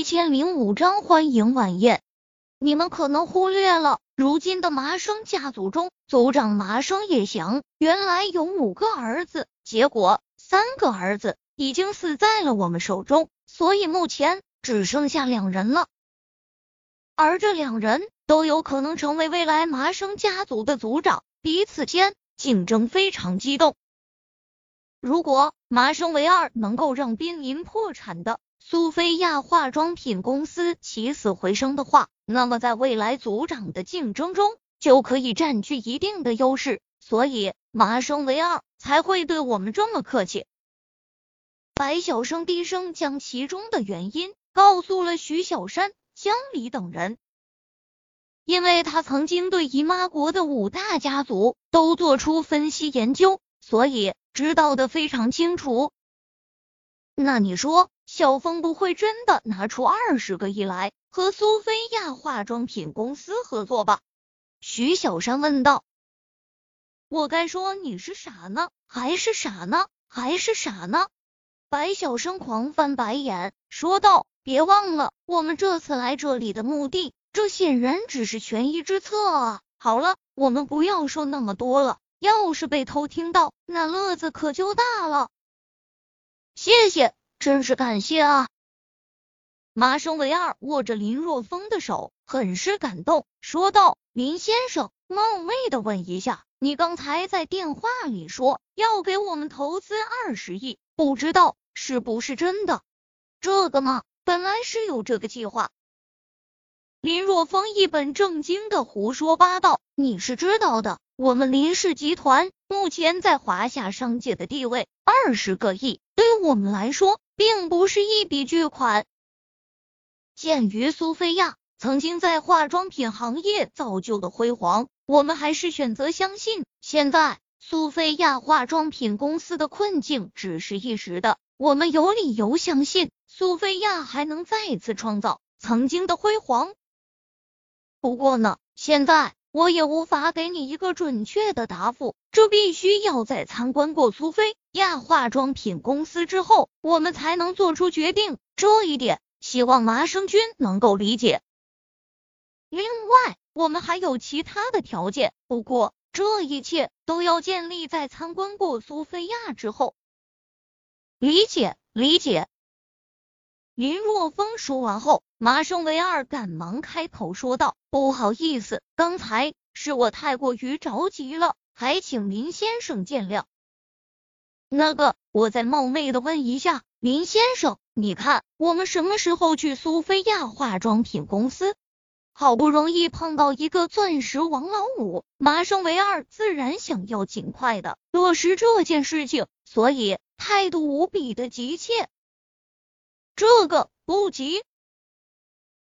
一千零五章欢迎晚宴。你们可能忽略了，如今的麻生家族中，族长麻生叶翔原来有五个儿子，结果三个儿子已经死在了我们手中，所以目前只剩下两人了。而这两人都有可能成为未来麻生家族的族长，彼此间竞争非常激动。如果麻生唯二能够让濒临破产的苏菲亚化妆品公司起死回生的话，那么在未来组长的竞争中就可以占据一定的优势。所以麻生唯二才会对我们这么客气。白小生低声将其中的原因告诉了徐小山、江离等人，因为他曾经对姨妈国的五大家族都做出分析研究，所以。知道的非常清楚，那你说小峰不会真的拿出二十个亿来和苏菲亚化妆品公司合作吧？徐小山问道。我该说你是傻呢，还是傻呢，还是傻呢？白小生狂翻白眼说道：“别忘了，我们这次来这里的目的，这显然只是权宜之策啊！好了，我们不要说那么多了。”要是被偷听到，那乐子可就大了。谢谢，真是感谢啊！麻生唯二握着林若风的手，很是感动，说道：“林先生，冒昧的问一下，你刚才在电话里说要给我们投资二十亿，不知道是不是真的？这个嘛，本来是有这个计划。”林若风一本正经的胡说八道，你是知道的。我们林氏集团目前在华夏商界的地位，二十个亿对于我们来说并不是一笔巨款。鉴于苏菲亚曾经在化妆品行业造就的辉煌，我们还是选择相信，现在苏菲亚化妆品公司的困境只是一时的。我们有理由相信，苏菲亚还能再次创造曾经的辉煌。不过呢，现在。我也无法给你一个准确的答复，这必须要在参观过苏菲亚化妆品公司之后，我们才能做出决定。这一点，希望麻生君能够理解。另外，我们还有其他的条件，不过这一切都要建立在参观过苏菲亚之后。理解，理解。林若风说完后。麻生唯二赶忙开口说道：“不好意思，刚才是我太过于着急了，还请林先生见谅。那个，我再冒昧的问一下，林先生，你看我们什么时候去苏菲亚化妆品公司？好不容易碰到一个钻石王老五，麻生唯二自然想要尽快的落实这件事情，所以态度无比的急切。这个不急。”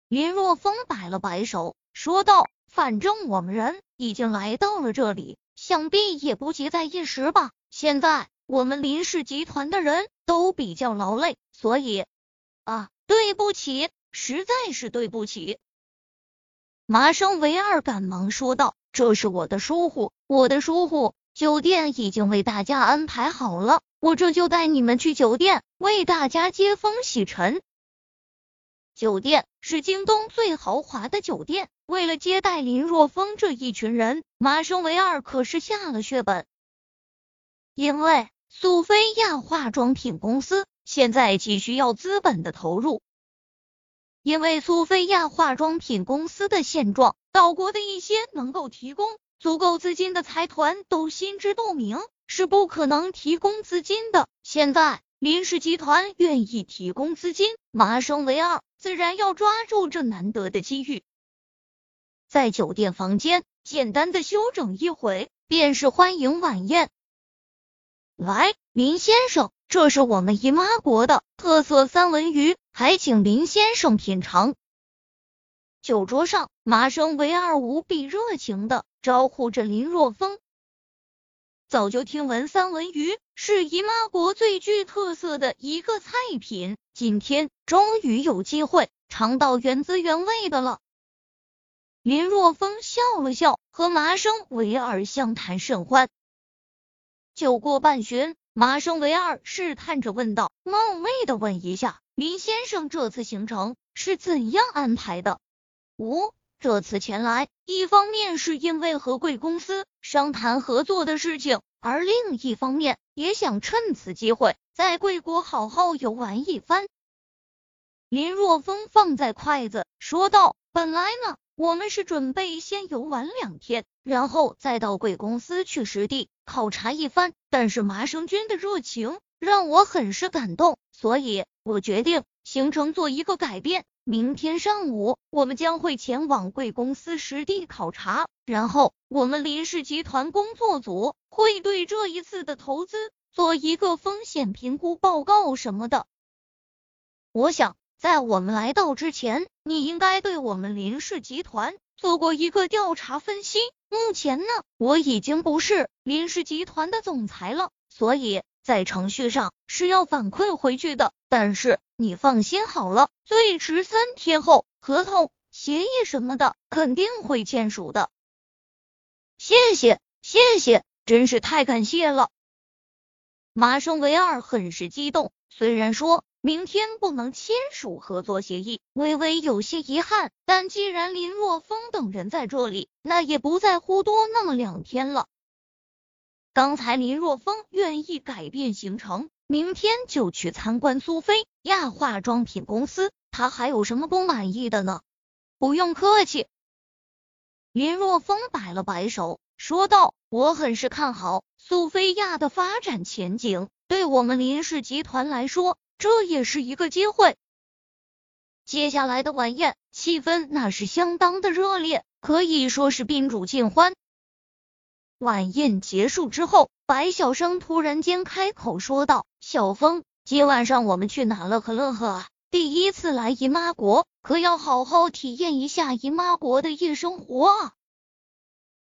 林若风摆了摆手，说道：“反正我们人已经来到了这里，想必也不急在一时吧。现在我们林氏集团的人都比较劳累，所以啊，对不起，实在是对不起。”麻生唯二赶忙说道：“这是我的疏忽，我的疏忽。酒店已经为大家安排好了，我这就带你们去酒店，为大家接风洗尘。”酒店是京东最豪华的酒店。为了接待林若风这一群人，麻生唯二可是下了血本。因为苏菲亚化妆品公司现在急需要资本的投入，因为苏菲亚化妆品公司的现状，岛国的一些能够提供足够资金的财团都心知肚明，是不可能提供资金的。现在。林氏集团愿意提供资金，麻生唯二自然要抓住这难得的机遇。在酒店房间简单的休整一会，便是欢迎晚宴。来，林先生，这是我们姨妈国的特色三文鱼，还请林先生品尝。酒桌上，麻生唯二无比热情的招呼着林若风。早就听闻三文鱼是姨妈国最具特色的一个菜品，今天终于有机会尝到原汁原味的了。林若风笑了笑，和麻生唯二相谈甚欢。酒过半巡，麻生唯二试探着问道：“冒昧的问一下，林先生这次行程是怎样安排的？五，这次前来，一方面是因为和贵公司商谈合作的事情，而另一方面也想趁此机会在贵国好好游玩一番。林若风放在筷子，说道：“本来呢，我们是准备先游玩两天，然后再到贵公司去实地考察一番，但是麻生君的热情让我很是感动，所以我决定行程做一个改变。”明天上午，我们将会前往贵公司实地考察，然后我们林氏集团工作组会对这一次的投资做一个风险评估报告什么的。我想，在我们来到之前，你应该对我们林氏集团做过一个调查分析。目前呢，我已经不是林氏集团的总裁了，所以在程序上是要反馈回去的。但是。你放心好了，最迟三天后，合同、协议什么的肯定会签署的。谢谢，谢谢，真是太感谢了。麻生维二很是激动，虽然说明天不能签署合作协议，微微有些遗憾，但既然林若风等人在这里，那也不在乎多那么两天了。刚才林若风愿意改变行程。明天就去参观苏菲亚化妆品公司，他还有什么不满意的呢？不用客气。林若风摆了摆手，说道：“我很是看好苏菲亚的发展前景，对我们林氏集团来说，这也是一个机会。”接下来的晚宴气氛那是相当的热烈，可以说是宾主尽欢。晚宴结束之后，白小生突然间开口说道：“小峰，今晚上我们去哪乐呵乐呵啊？第一次来姨妈国，可要好好体验一下姨妈国的夜生活啊！”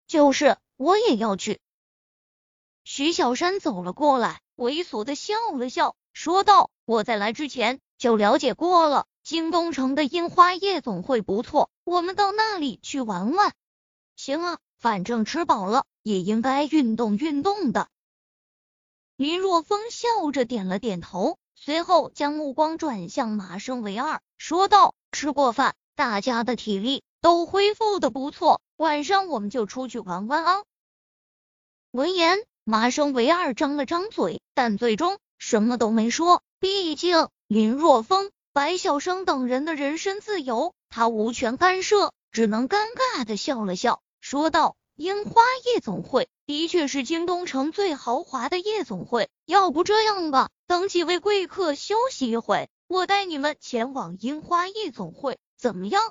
就是，我也要去。徐小山走了过来，猥琐的笑了笑，说道：“我在来之前就了解过了，京东城的樱花夜总会不错，我们到那里去玩玩。”行啊，反正吃饱了。也应该运动运动的。林若风笑着点了点头，随后将目光转向马生维二，说道：“吃过饭，大家的体力都恢复的不错，晚上我们就出去玩玩啊。”闻言，马生唯二张了张嘴，但最终什么都没说。毕竟林若风、白晓生等人的人身自由，他无权干涉，只能尴尬的笑了笑，说道。樱花夜总会的确是京东城最豪华的夜总会，要不这样吧，等几位贵客休息一会，我带你们前往樱花夜总会，怎么样？